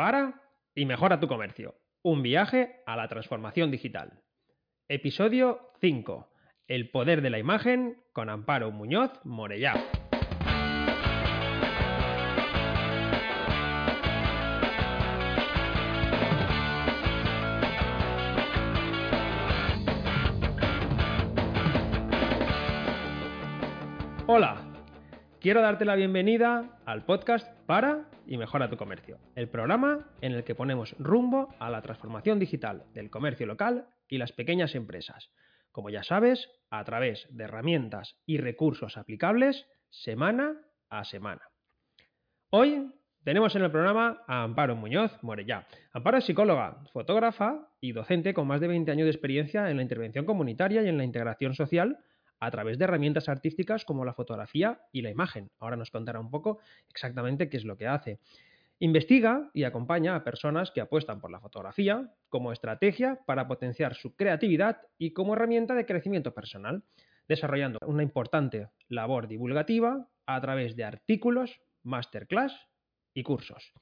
para y mejora tu comercio. Un viaje a la transformación digital. Episodio 5. El poder de la imagen con Amparo Muñoz Morellá. Quiero darte la bienvenida al podcast Para y Mejora tu Comercio, el programa en el que ponemos rumbo a la transformación digital del comercio local y las pequeñas empresas. Como ya sabes, a través de herramientas y recursos aplicables semana a semana. Hoy tenemos en el programa a Amparo Muñoz Morellá. Amparo es psicóloga, fotógrafa y docente con más de 20 años de experiencia en la intervención comunitaria y en la integración social a través de herramientas artísticas como la fotografía y la imagen. Ahora nos contará un poco exactamente qué es lo que hace. Investiga y acompaña a personas que apuestan por la fotografía como estrategia para potenciar su creatividad y como herramienta de crecimiento personal, desarrollando una importante labor divulgativa a través de artículos, masterclass y cursos.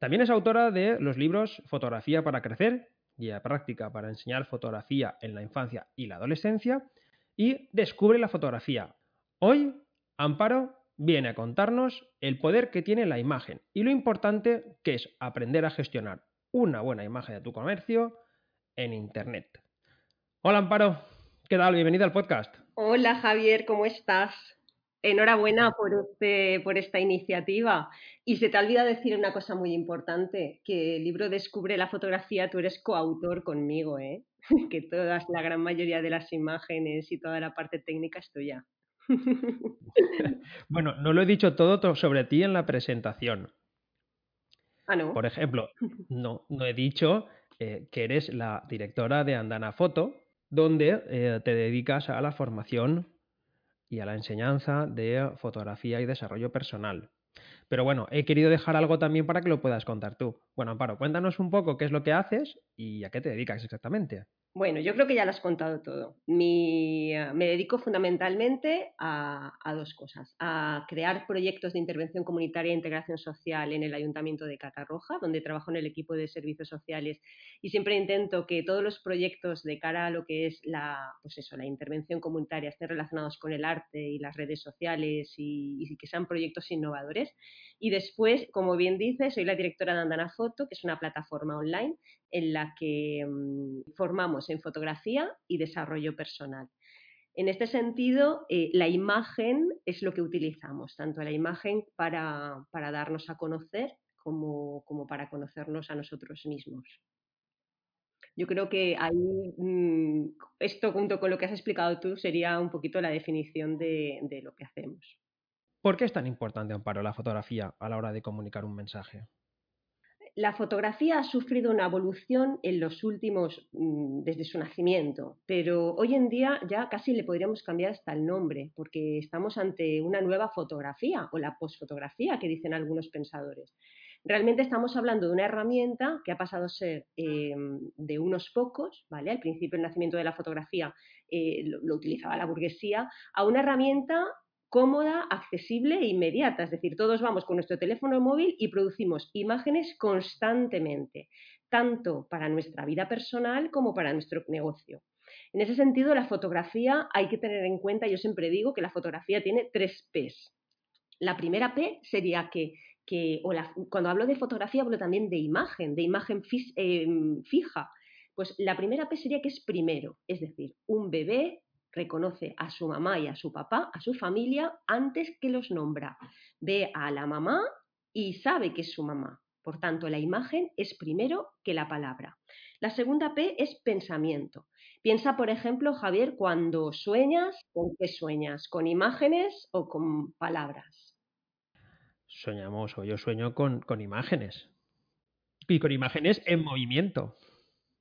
También es autora de los libros Fotografía para Crecer, Guía Práctica para Enseñar Fotografía en la Infancia y la Adolescencia, y descubre la fotografía. Hoy, Amparo viene a contarnos el poder que tiene la imagen y lo importante que es aprender a gestionar una buena imagen de tu comercio en Internet. Hola Amparo, ¿qué tal? Bienvenida al podcast. Hola Javier, ¿cómo estás? Enhorabuena por, este, por esta iniciativa. Y se te ha olvidado decir una cosa muy importante, que el libro Descubre la fotografía, tú eres coautor conmigo, ¿eh? que todas, la gran mayoría de las imágenes y toda la parte técnica es tuya. bueno, no lo he dicho todo sobre ti en la presentación. Ah, no. Por ejemplo, no, no he dicho eh, que eres la directora de Andana Foto, donde eh, te dedicas a la formación y a la enseñanza de fotografía y desarrollo personal. Pero bueno, he querido dejar algo también para que lo puedas contar tú. Bueno, Amparo, cuéntanos un poco qué es lo que haces y a qué te dedicas exactamente. Bueno, yo creo que ya lo has contado todo. Eh, me dedico fundamentalmente a, dos cosas. A crear proyectos de intervención comunitaria e integración social en el Ayuntamiento de Catarroja, donde trabajo en el equipo de servicios sociales y siempre intento que todos los proyectos de cara a lo que es la, pues eso, la intervención comunitaria estén relacionados con el arte y las redes sociales y, y que sean proyectos innovadores. Y después, como bien dice, soy la directora de Andana Foto, que es una plataforma online en la que mm, formamos en fotografía y desarrollo personal. En este sentido, eh, la imagen es lo que utilizamos, tanto la imagen para, darnos a conocer como, para conocernos a nosotros mismos. Yo creo que ahí, mm, esto junto con lo que has explicado tú, sería un poquito la definición de, de lo que hacemos. ¿Por qué es tan importante, Amparo, la fotografía a la hora de comunicar un mensaje? La fotografía ha sufrido una evolución en los últimos, mm, desde su nacimiento, pero hoy en día ya casi le podríamos cambiar hasta el nombre, porque estamos ante una nueva fotografía o la posfotografía que dicen algunos pensadores. Realmente estamos hablando de una herramienta que ha pasado a ser eh, de unos pocos, ¿vale? Al principio el nacimiento de la fotografía eh, lo, utilizaba la burguesía, a una herramienta cómoda, accesible e inmediata. Es decir, todos vamos con nuestro teléfono móvil y producimos imágenes constantemente, tanto para nuestra vida personal como para nuestro negocio. En ese sentido, la fotografía hay que tener en cuenta, yo siempre digo que la fotografía tiene tres Ps. La primera P sería que, cuando hablo de fotografía hablo también de imagen, de imagen eh, fija. Pues la primera P sería que es primero, es decir, un bebé reconoce a su mamá y a su papá, a su familia, antes que los nombra. Ve a la mamá y sabe que es su mamá. Por tanto, la imagen es primero que la palabra. La segunda P es pensamiento. Piensa, por ejemplo, Javier, cuando sueñas, ¿con qué sueñas? ¿Con imágenes o con palabras? Soñamos, o yo sueño con, con imágenes. Y con imágenes en movimiento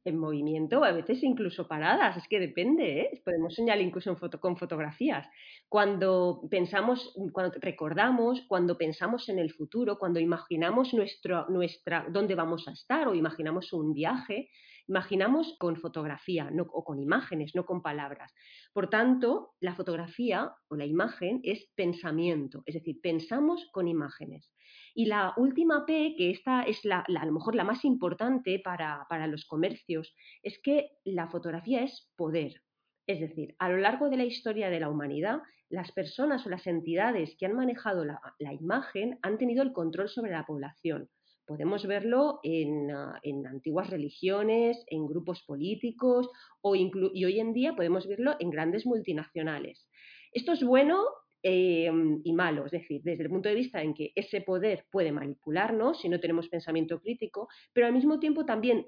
en movimiento, a veces incluso paradas, es que depende, ¿eh? podemos soñar incluso con fotografías. Cuando pensamos, cuando recordamos, cuando pensamos en el futuro, cuando imaginamos nuestro, nuestra, dónde vamos a estar o imaginamos un viaje, imaginamos con fotografía no, o con imágenes, no con palabras. Por tanto, la fotografía o la imagen es pensamiento, es decir, pensamos con imágenes. Y la última P, que esta es la, a lo mejor la más importante para, para los comercios, es que la fotografía es poder. Es decir, a lo largo de la historia de la humanidad, las personas o las entidades que han manejado la, imagen han tenido el control sobre la población. Podemos verlo en, ah, antiguas religiones, en grupos políticos o y hoy en día podemos verlo en grandes multinacionales. Esto es bueno em, y malo, es decir, desde el punto de vista en que ese poder puede manipularnos si no tenemos pensamiento crítico, pero al mismo tiempo también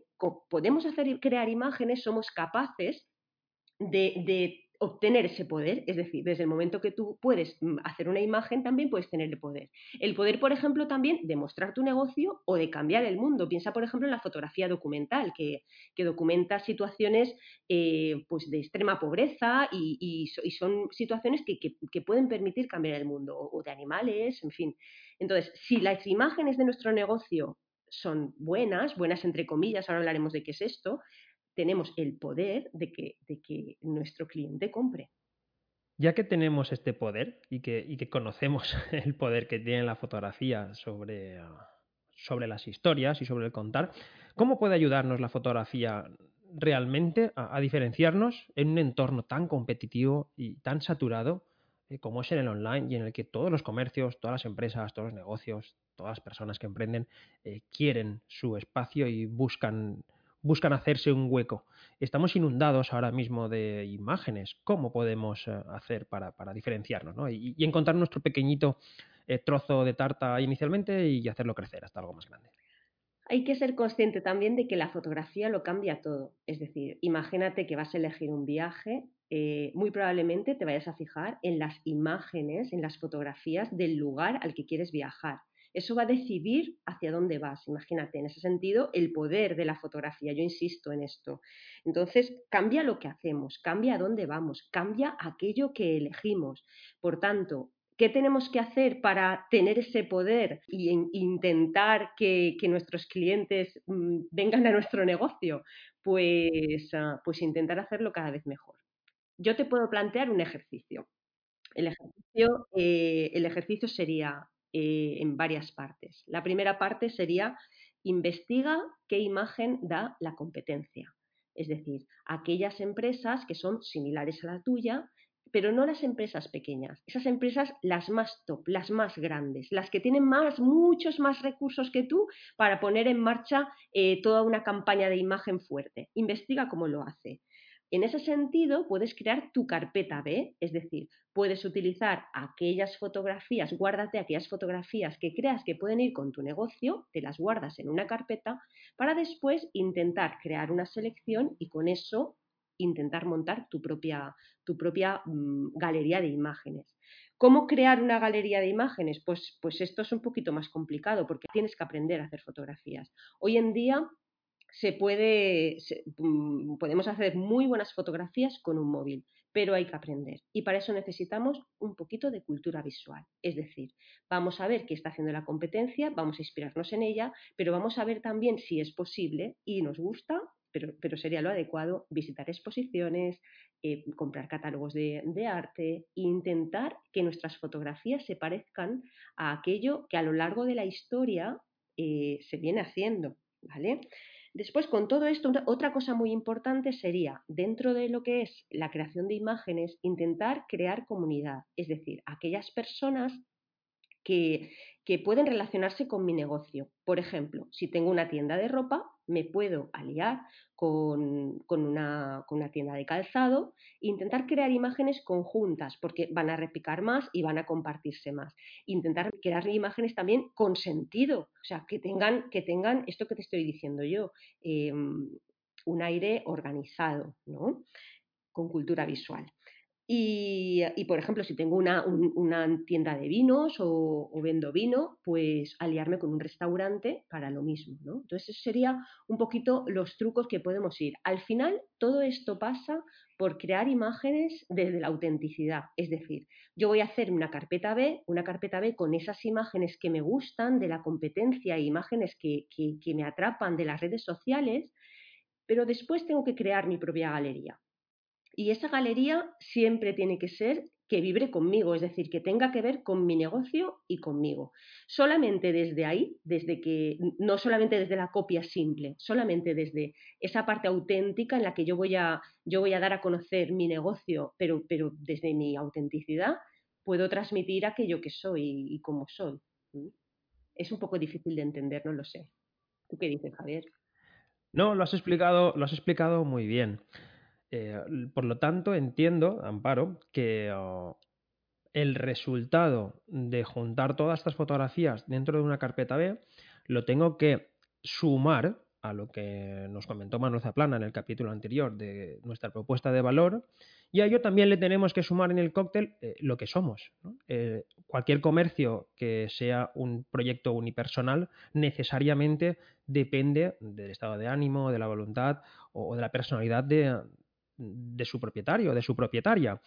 podemos hacer crear imágenes, somos capaces de, obtener ese poder, es decir, desde el momento que tú puedes mm, hacer una imagen, también puedes tener el poder. El poder, por ejemplo, también de mostrar tu negocio o de cambiar el mundo. Piensa, por ejemplo, en la fotografía documental, que, documenta situaciones eh, pues de extrema pobreza y, son situaciones que, pueden permitir cambiar el mundo, o de animales, en fin. Entonces, si las imágenes de nuestro negocio son buenas, buenas entre comillas, ahora hablaremos de qué es esto, tenemos el poder de que, de que nuestro cliente compre. Ya que tenemos este poder y que, y que conocemos el poder que tiene la fotografía sobre, sobre las historias y sobre el contar, ¿cómo puede ayudarnos la fotografía realmente a, diferenciarnos en un entorno tan competitivo y tan saturado eh, como es en el online y en el que todos los comercios, todas las empresas, todos los negocios, todas las personas que emprenden eh, quieren su espacio y buscan buscan hacerse un hueco. Estamos inundados ahora mismo de imágenes. ¿Cómo podemos eh, hacer para, diferenciarnos y, encontrar nuestro pequeñito eh, trozo de tarta inicialmente y hacerlo crecer hasta algo más grande? Hay que ser consciente también de que la fotografía lo cambia todo. Es decir, imagínate que vas a elegir un viaje, eh, muy probablemente te vayas a fijar en las imágenes, en las fotografías del lugar al que quieres viajar. Eso va a decidir hacia dónde vas. Imagínate, en ese sentido, el poder de la fotografía. Yo insisto en esto. Entonces, cambia lo que hacemos, cambia a dónde vamos, cambia aquello que elegimos. Por tanto, ¿Qué tenemos que hacer para tener ese poder e intentar que, nuestros clientes mm, vengan a nuestro negocio? Pues, ah, pues intentar hacerlo cada vez mejor. Yo te puedo plantear un ejercicio. El ejercicio, eh, el ejercicio sería eh, en varias partes. La primera parte sería investiga qué imagen da la competencia. Es decir, aquellas empresas que son similares a la tuya, pero no las empresas pequeñas, esas empresas las más top, las más grandes, las que tienen más, muchos más recursos que tú para poner en marcha eh, toda una campaña de imagen fuerte. Investiga cómo lo hace. En ese sentido, puedes crear tu carpeta B, es decir, puedes utilizar aquellas fotografías, guárdate aquellas fotografías que creas que pueden ir con tu negocio, te las guardas en una carpeta para después intentar crear una selección y con eso intentar montar tu propia, tu propia mm, galería de imágenes. ¿Cómo crear una galería de imágenes? Pues, pues esto es un poquito más complicado porque tienes que aprender a hacer fotografías. Hoy en día se puede, mm, podemos hacer muy buenas fotografías con un móvil, pero hay que aprender. Y para eso necesitamos un poquito de cultura visual. Es decir, vamos a ver qué está haciendo la competencia, vamos a inspirarnos en ella, pero vamos a ver también si es posible y nos gusta, pero, pero sería lo adecuado visitar exposiciones, eh, comprar catálogos de, arte e intentar que nuestras fotografías se parezcan a aquello que a lo largo de la historia eh, se viene haciendo. ¿Vale? Después, con todo esto, otra cosa muy importante sería, dentro de lo que es la creación de imágenes, intentar crear comunidad, es decir, aquellas personas que, pueden relacionarse con mi negocio. Por ejemplo, si tengo una tienda de ropa, me puedo aliar con, una, tienda de calzado e intentar crear imágenes conjuntas porque van a repicar más y van a compartirse más. Intentar crear imágenes también con sentido, o sea, que tengan, que tengan esto que te estoy diciendo yo, em, un aire organizado, ¿no? Con cultura visual. Y, por ejemplo, si tengo una, tienda de vinos o, vendo vino, pues aliarme con un restaurante para lo mismo. ¿no? Entonces, esos serían un poquito los trucos que podemos ir. Al final, todo esto pasa por crear imágenes desde la autenticidad. Es decir, yo voy a hacer una carpeta B, una carpeta B con esas imágenes que me gustan de la competencia e imágenes que, que me atrapan de las redes sociales, pero después tengo que crear mi propia galería. Y esa galería siempre tiene que ser que vibre conmigo, es decir, que tenga que ver con mi negocio y conmigo. Solamente desde ahí, desde que, no solamente desde la copia simple, solamente desde esa parte auténtica en la que yo voy a, yo voy a dar a conocer mi negocio, pero, pero desde mi autenticidad, puedo transmitir aquello que soy y cómo soy. Es un poco difícil de entender, no lo sé. ¿Tú qué dices, Javier? No, lo has explicado, lo has explicado muy bien. Eh, por lo tanto, entiendo, Amparo, que oh, el resultado de juntar todas estas fotografías dentro de una carpeta B lo tengo que sumar a lo que nos comentó Manuel Zaplana en el capítulo anterior de nuestra propuesta de valor y a ello también le tenemos que sumar en el cóctel eh, lo que somos. Eh, cualquier comercio que sea un proyecto unipersonal necesariamente depende del estado de ánimo, de la voluntad o de la personalidad de, de su propietario, de su propietaria.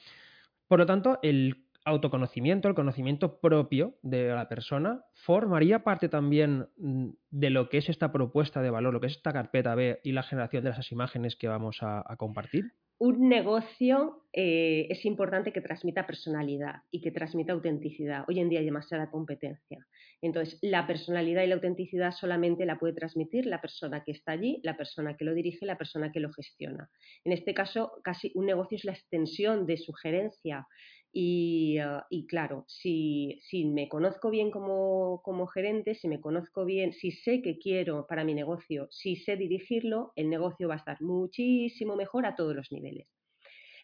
Por lo tanto, el autoconocimiento, el conocimiento propio de la persona, formaría parte también mm, de lo que es esta propuesta de valor, lo que es esta carpeta B y la generación de esas imágenes que vamos a compartir un negocio eh, es importante que transmita personalidad y que transmita autenticidad. Hoy en día hay demasiada competencia. Entonces, la personalidad y la autenticidad solamente la puede transmitir la persona que está allí, la persona que lo dirige, la persona que lo gestiona. En este caso, casi un negocio es la extensión de su gerencia Ah, y, claro, si, si, me conozco bien como, como, gerente, si me conozco bien, si sé que quiero para mi negocio, si sé dirigirlo, el negocio va a estar muchísimo mejor a todos los niveles.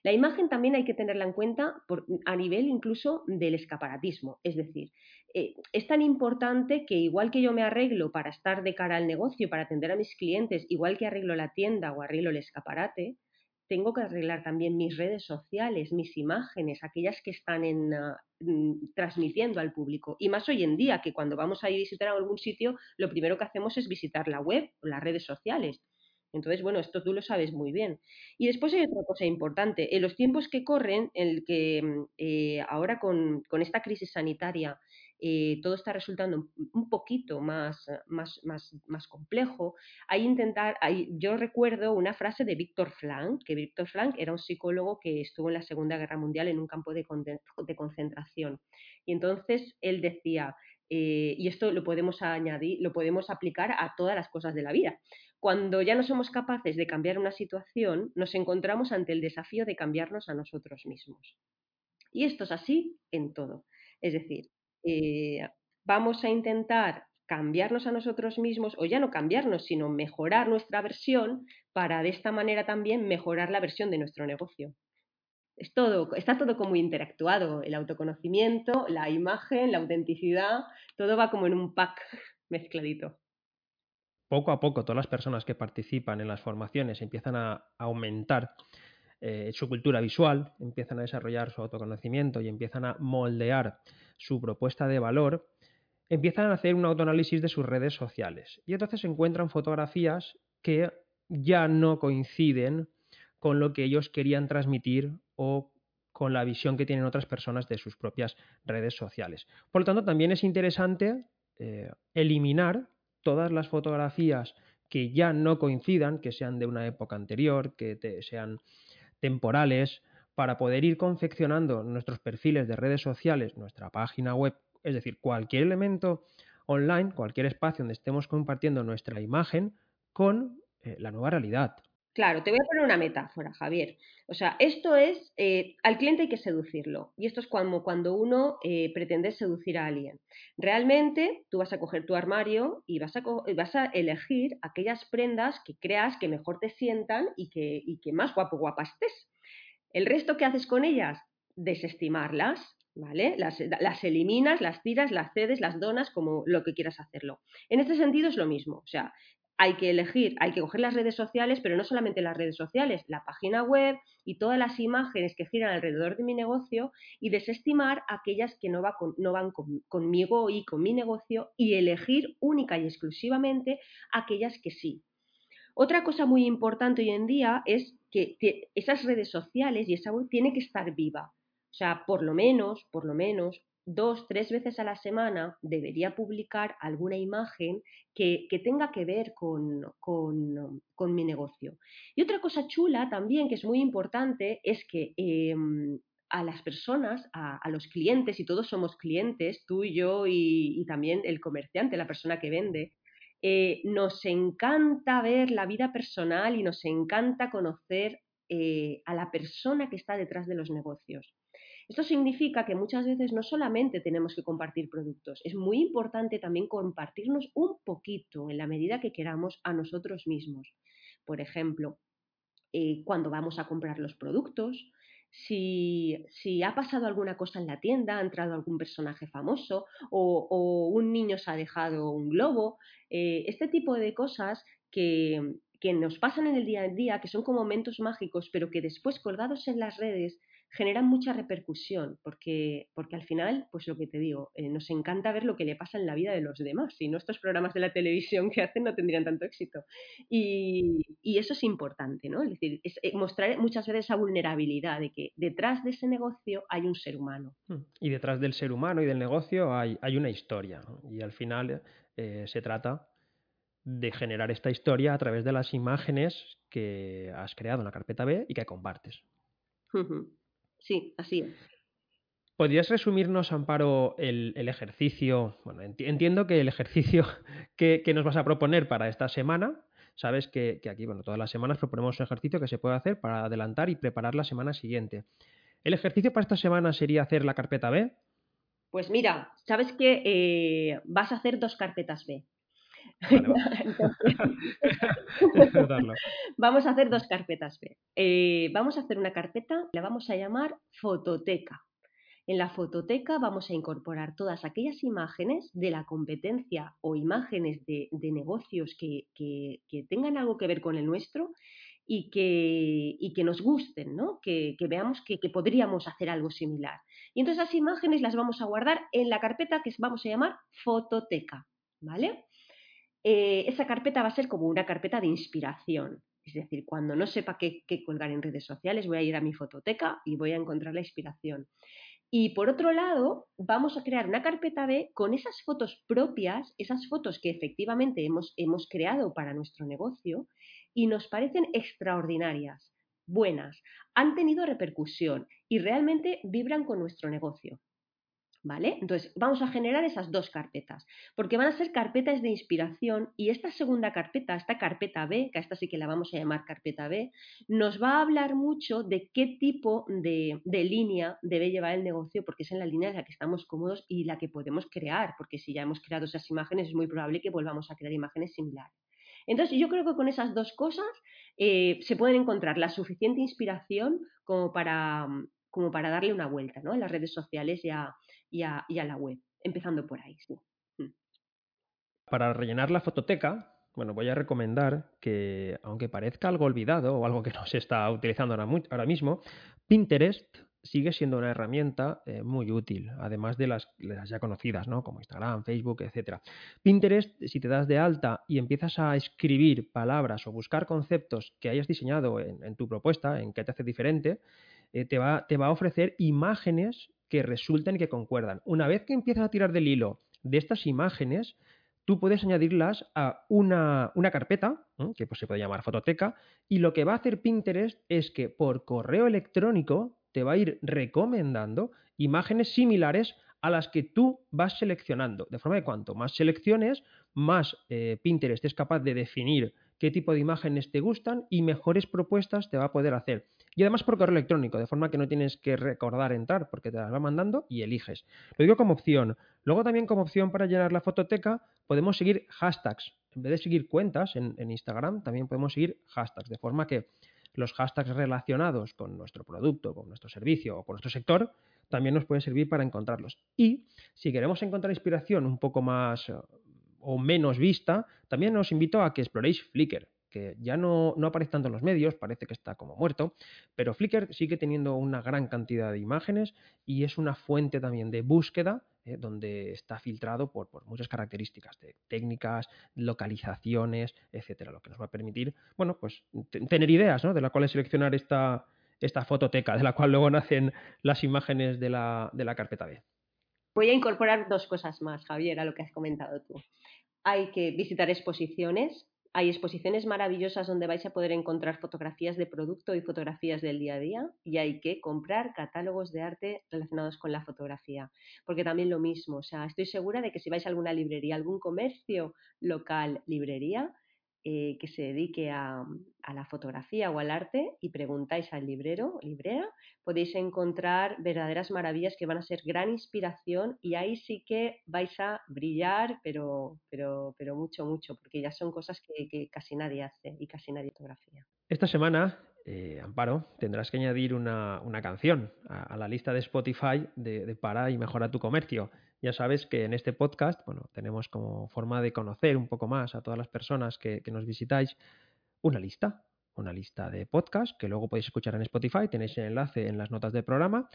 La imagen también hay que tenerla en cuenta a nivel incluso del escaparatismo. Es decir, eh, es tan importante que igual que yo me arreglo para estar de cara al negocio, para atender a mis clientes, igual que arreglo la tienda o arreglo el escaparate, tengo que arreglar también mis redes sociales, mis imágenes, aquellas que están en, ah, mm, transmitiendo al público. Y más hoy en día, que cuando vamos a ir a visitar algún sitio, lo primero que hacemos es visitar la web o las redes sociales. Entonces, bueno, esto tú lo sabes muy bien. Y después hay otra cosa importante. En los tiempos que corren, en el que mm, eh, ahora con, con, esta crisis sanitaria eh, todo está resultando un poquito más, más, más, más complejo, hay intentar, yo recuerdo una frase de Víctor Frank, que Víctor Frank era un psicólogo que estuvo en la Segunda Guerra Mundial en un campo de, de concentración. Y entonces él decía, eh, y esto lo podemos añadir, lo podemos aplicar a todas las cosas de la vida. Cuando ya no somos capaces de cambiar una situación, nos encontramos ante el desafío de cambiarnos a nosotros mismos. Y esto es así en todo. Es decir, eh, vamos a intentar cambiarnos a nosotros mismos, o ya no cambiarnos, sino mejorar nuestra versión para de esta manera también mejorar la versión de nuestro negocio. Es todo, está todo como interactuado, el autoconocimiento, la imagen, la autenticidad, todo va como en un pack mezcladito. Poco a poco todas las personas que participan en las formaciones empiezan a aumentar eh, su cultura visual, empiezan a desarrollar su autoconocimiento y empiezan a moldear su propuesta de valor, empiezan a hacer un autoanálisis de sus redes sociales. Y entonces encuentran fotografías que ya no coinciden con lo que ellos querían transmitir o con la visión que tienen otras personas de sus propias redes sociales. Por lo tanto, también es interesante eh, eliminar todas las fotografías que ya no coincidan, que sean de una época anterior, que sean temporales para poder ir confeccionando nuestros perfiles de redes sociales, nuestra página web, es decir, cualquier elemento online, cualquier espacio donde estemos compartiendo nuestra imagen con eh, la nueva realidad. Claro, te voy a poner una metáfora, Javier. O sea, esto es, eh, al cliente hay que seducirlo. Y esto es como cuando uno eh, pretende seducir a alguien. Realmente tú vas a coger tu armario y vas a, vas a elegir aquellas prendas que creas que mejor te sientan y que, y que más guapo guapa estés. El resto que haces con ellas, desestimarlas, ¿vale? Las, las, eliminas, las tiras, las cedes, las donas, como lo que quieras hacerlo. En este sentido es lo mismo, o sea, hay que elegir, hay que coger las redes sociales, pero no solamente las redes sociales, la página web y todas las imágenes que giran alrededor de mi negocio y desestimar aquellas que no, no van conmigo y con mi negocio y elegir única y exclusivamente aquellas que sí. Otra cosa muy importante hoy en día es que esas redes sociales y esa web tiene que estar viva. O sea, por lo menos, por lo menos, dos, tres veces a la semana debería publicar alguna imagen que, tenga que ver con, mi negocio. Y otra cosa chula también, que es muy importante, es que em, a las personas, a, los clientes, y todos somos clientes, tú y yo y, también el comerciante, la persona que vende, eh, nos encanta ver la vida personal y nos encanta conocer eh, a la persona que está detrás de los negocios. Esto significa que muchas veces no solamente tenemos que compartir productos, es muy importante también compartirnos un poquito en la medida que queramos a nosotros mismos. Por ejemplo, eh, cuando vamos a comprar los productos, si, ha pasado alguna cosa en la tienda, ha entrado algún personaje famoso o, un niño se ha dejado un globo, eh, este tipo de cosas que, que nos pasan en el día a día, que son como momentos mágicos, pero que después colgados en las redes generan mucha repercusión, porque, porque al final, pues lo que te digo, eh, nos encanta ver lo que le pasa en la vida de los demás, si no estos programas de la televisión que hacen no tendrían tanto éxito. Y, eso es importante, ¿no? Es decir, eh, mostrar muchas veces esa vulnerabilidad de que detrás de ese negocio hay un ser humano. Hmm. Y detrás del ser humano y del negocio hay, hay una historia, y al final eh, se trata de generar esta historia a través de las imágenes que has creado en la carpeta B y que compartes. Sí, así es. ¿Podrías resumirnos, Amparo, el, ejercicio? Bueno, entiendo que el ejercicio que, nos vas a proponer para esta semana, sabes que, aquí, bueno, todas las semanas proponemos un ejercicio que se puede hacer para adelantar y preparar la semana siguiente. ¿El ejercicio para esta semana sería hacer la carpeta B? Pues mira, sabes que eh, vas a hacer dos carpetas B. vamos a hacer dos carpetas. Eh, vamos a hacer una carpeta, la vamos a llamar fototeca. En la fototeca vamos a incorporar todas aquellas imágenes de la competencia o imágenes de, negocios que, tengan algo que ver con el nuestro y que, que nos gusten, ¿no? que, veamos que, podríamos hacer algo similar. Y entonces esas imágenes las vamos a guardar en la carpeta que vamos a llamar fototeca. ¿Vale? Eh, esa carpeta va a ser como una carpeta de inspiración. Es decir, cuando no sepa qué, colgar en redes sociales, voy a ir a mi fototeca y voy a encontrar la inspiración. Y por otro lado, vamos a crear una carpeta B con esas fotos propias, esas fotos que efectivamente hemos, hemos creado para nuestro negocio y nos parecen extraordinarias, buenas, han tenido repercusión y realmente vibran con nuestro negocio. ¿Vale? Entonces, vamos a generar esas dos carpetas, porque van a ser carpetas de inspiración y esta segunda carpeta, esta carpeta B, que a esta sí que la vamos a llamar carpeta B, nos va a hablar mucho de qué tipo de, de línea debe llevar el negocio, porque es en la línea en la que estamos cómodos y la que podemos crear, porque si ya hemos creado esas imágenes es muy probable que volvamos a crear imágenes similares. Entonces, yo creo que con esas dos cosas eh, se pueden encontrar la suficiente inspiración como para, como para darle una vuelta ¿no? en las redes sociales y y a, la web, empezando por ahí. Mm. Para rellenar la fototeca, bueno, voy a recomendar que, aunque parezca algo olvidado o algo que no se está utilizando ahora, mismo, Pinterest sigue siendo una herramienta eh, muy útil, además de las, ya conocidas, ¿no? Como Instagram, Facebook, etc. Pinterest, si te das de alta y empiezas a escribir palabras o buscar conceptos que hayas diseñado en, tu propuesta, en qué te hace diferente, eh, te, va, te va a ofrecer imágenes que resultan y que concuerdan. Una vez que empiezas a tirar del hilo de estas imágenes, tú puedes añadirlas a una, carpeta, que pues, se puede llamar fototeca, y lo que va a hacer Pinterest es que por correo electrónico te va a ir recomendando imágenes similares a las que tú vas seleccionando. De forma que cuanto más selecciones, más eh, Pinterest es capaz de definir qué tipo de imágenes te gustan y mejores propuestas te va a poder hacer. Y además por correo electrónico, de forma que no tienes que recordar entrar porque te las va mandando y eliges. Lo digo como opción. Luego también como opción para llenar la fototeca podemos seguir hashtags. En vez de seguir cuentas en, Instagram, también podemos seguir hashtags. De forma que los hashtags relacionados con nuestro producto, con nuestro servicio o con nuestro sector también nos puede servir para encontrarlos. Y si queremos encontrar inspiración un poco más eh, o menos vista, también os invito a que exploréis Flickr que ya no, no, aparece tanto en los medios, parece que está como muerto, pero Flickr sigue teniendo una gran cantidad de imágenes y es una fuente también de búsqueda eh, donde está filtrado por, muchas características de técnicas, localizaciones, etcétera, lo que nos va a permitir, bueno, pues tener ideas. De la cual seleccionar esta, esta fototeca, de la cual luego nacen las imágenes de la, de la carpeta B. Voy a incorporar dos cosas más, Javier, a lo que has comentado tú. Hay que visitar exposiciones hay exposiciones maravillosas donde vais a poder encontrar fotografías de producto y fotografías del día a día y hay que comprar catálogos de arte relacionados con la fotografía, porque también lo mismo, o sea, estoy segura de que si vais a alguna librería, algún comercio local, librería, eh, que se dedique a, la fotografía o al arte y preguntáis al librero librera, podéis encontrar verdaderas maravillas que van a ser gran inspiración y ahí sí que vais a brillar, pero, pero, pero mucho, mucho, porque ya son cosas que, casi nadie hace y casi nadie fotografía. Esta semana, eh, Amparo, tendrás que añadir una, canción a, la lista de Spotify de Para y Mejora tu Comercio. Ya sabes que en este podcast, bueno, tenemos como forma de conocer un poco más a todas las personas que, nos visitáis una lista, una lista de podcast que luego podéis escuchar en Spotify, tenéis el enlace en las notas del programa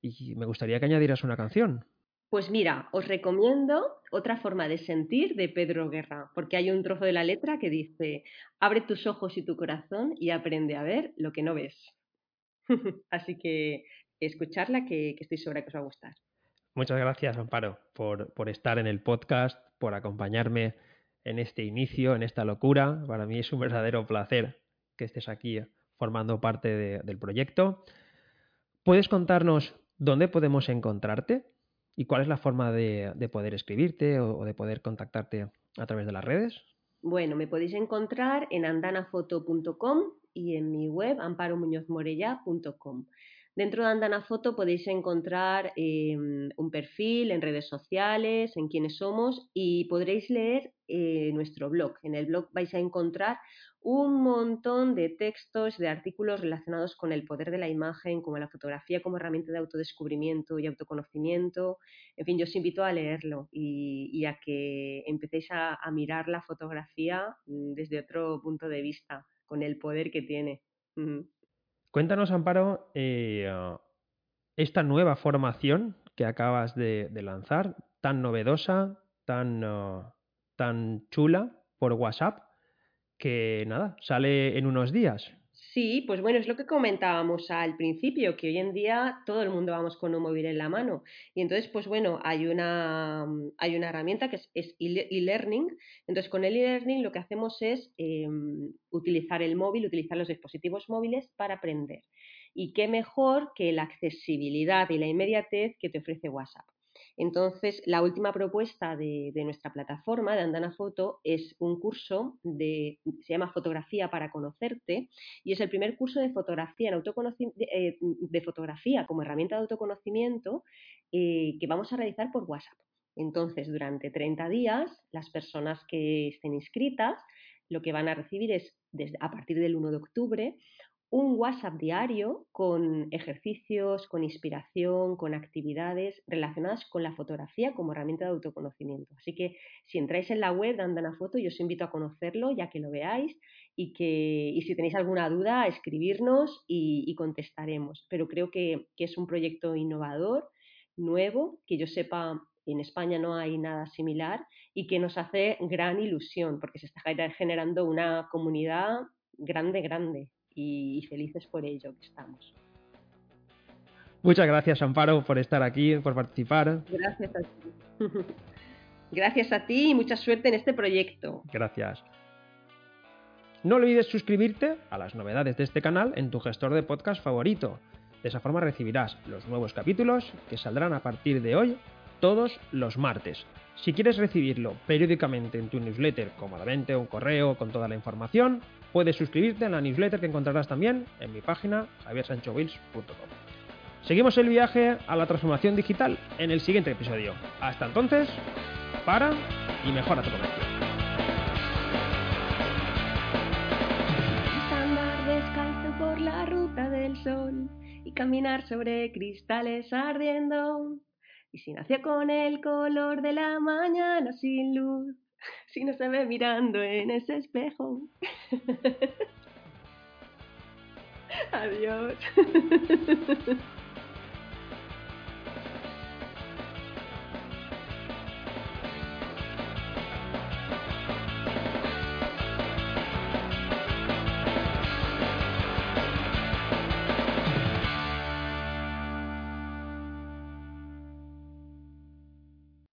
y me gustaría que añadieras una canción. Pues mira, os recomiendo otra forma de sentir de Pedro Guerra, porque hay un trozo de la letra que dice, abre tus ojos y tu corazón y aprende a ver lo que no ves. Así que escucharla que, que estoy segura que os va a gustar. Muchas gracias, Amparo, por, estar en el podcast, por acompañarme en este inicio, en esta locura. Para mí es un verdadero placer que estés aquí formando parte del proyecto. ¿Puedes contarnos dónde podemos encontrarte y cuál es la forma de, poder escribirte o, de poder contactarte a través de las redes? Bueno, me podéis encontrar en andanafoto.com y en mi web amparomuñozmorella.com. Dentro de Andana Foto podéis encontrar em, un perfil en redes sociales, en quiénes somos y podréis leer eh, nuestro blog. En el blog vais a encontrar un montón de textos, de artículos relacionados con el poder de la imagen, como la fotografía como herramienta de autodescubrimiento y autoconocimiento. En fin, yo os invito a leerlo y, a que empecéis a, mirar la fotografía mm, desde otro punto de vista, con el poder que tiene. Cuéntanos, Amparo, eh, esta nueva formación que acabas de, lanzar, tan novedosa, tan, uh, tan chula por WhatsApp, que nada, sale en unos días. Sí, pues bueno, es lo que comentábamos al principio, que hoy en día todo el mundo vamos con un móvil en la mano. Y entonces, pues bueno, hay una, hay una herramienta que es e-learning. entonces, con el e-learning lo que hacemos es em, utilizar el móvil, utilizar los dispositivos móviles para aprender. Y qué mejor que la accesibilidad y la inmediatez que te ofrece WhatsApp. Entonces, la última propuesta de, nuestra plataforma, de Andana Foto, es un curso de, se llama Fotografía para conocerte, y es el primer curso de fotografía, en eh, de fotografía como herramienta de autoconocimiento eh, que vamos a realizar por WhatsApp. Entonces, durante 30 días, las personas que estén inscritas lo que van a recibir es, desde, a partir del 1 de octubre, un WhatsApp diario con ejercicios, con inspiración, con actividades relacionadas con la fotografía como herramienta de autoconocimiento. Así que si entráis en la web de Andana Foto, yo os invito a conocerlo ya que lo veáis y que y si tenéis alguna duda, escribirnos y, contestaremos. Pero creo que, que es un proyecto innovador, nuevo, que yo sepa en España no hay nada similar y que nos hace gran ilusión porque se está generando una comunidad grande, grande y, felices por ello que estamos. Muchas gracias, Amparo, por estar aquí, por participar. Gracias a ti. Gracias a ti y mucha suerte en este proyecto. Gracias. No olvides suscribirte a las novedades de este canal en tu gestor de podcast favorito. De esa forma recibirás los nuevos capítulos que saldrán a partir de hoy todos los martes. Si quieres recibirlo periódicamente en tu newsletter, cómodamente, un correo con toda la información, puedes suscribirte a la newsletter que encontrarás también en mi página javiersanchowils.com. Seguimos el viaje a la transformación digital en el siguiente episodio. Hasta entonces, para y mejora tu comercio. Por la ruta del sol y caminar sobre cristales ardiendo y con el color de la mañana sin luz, si no se ve mirando en ese espejo. Adiós.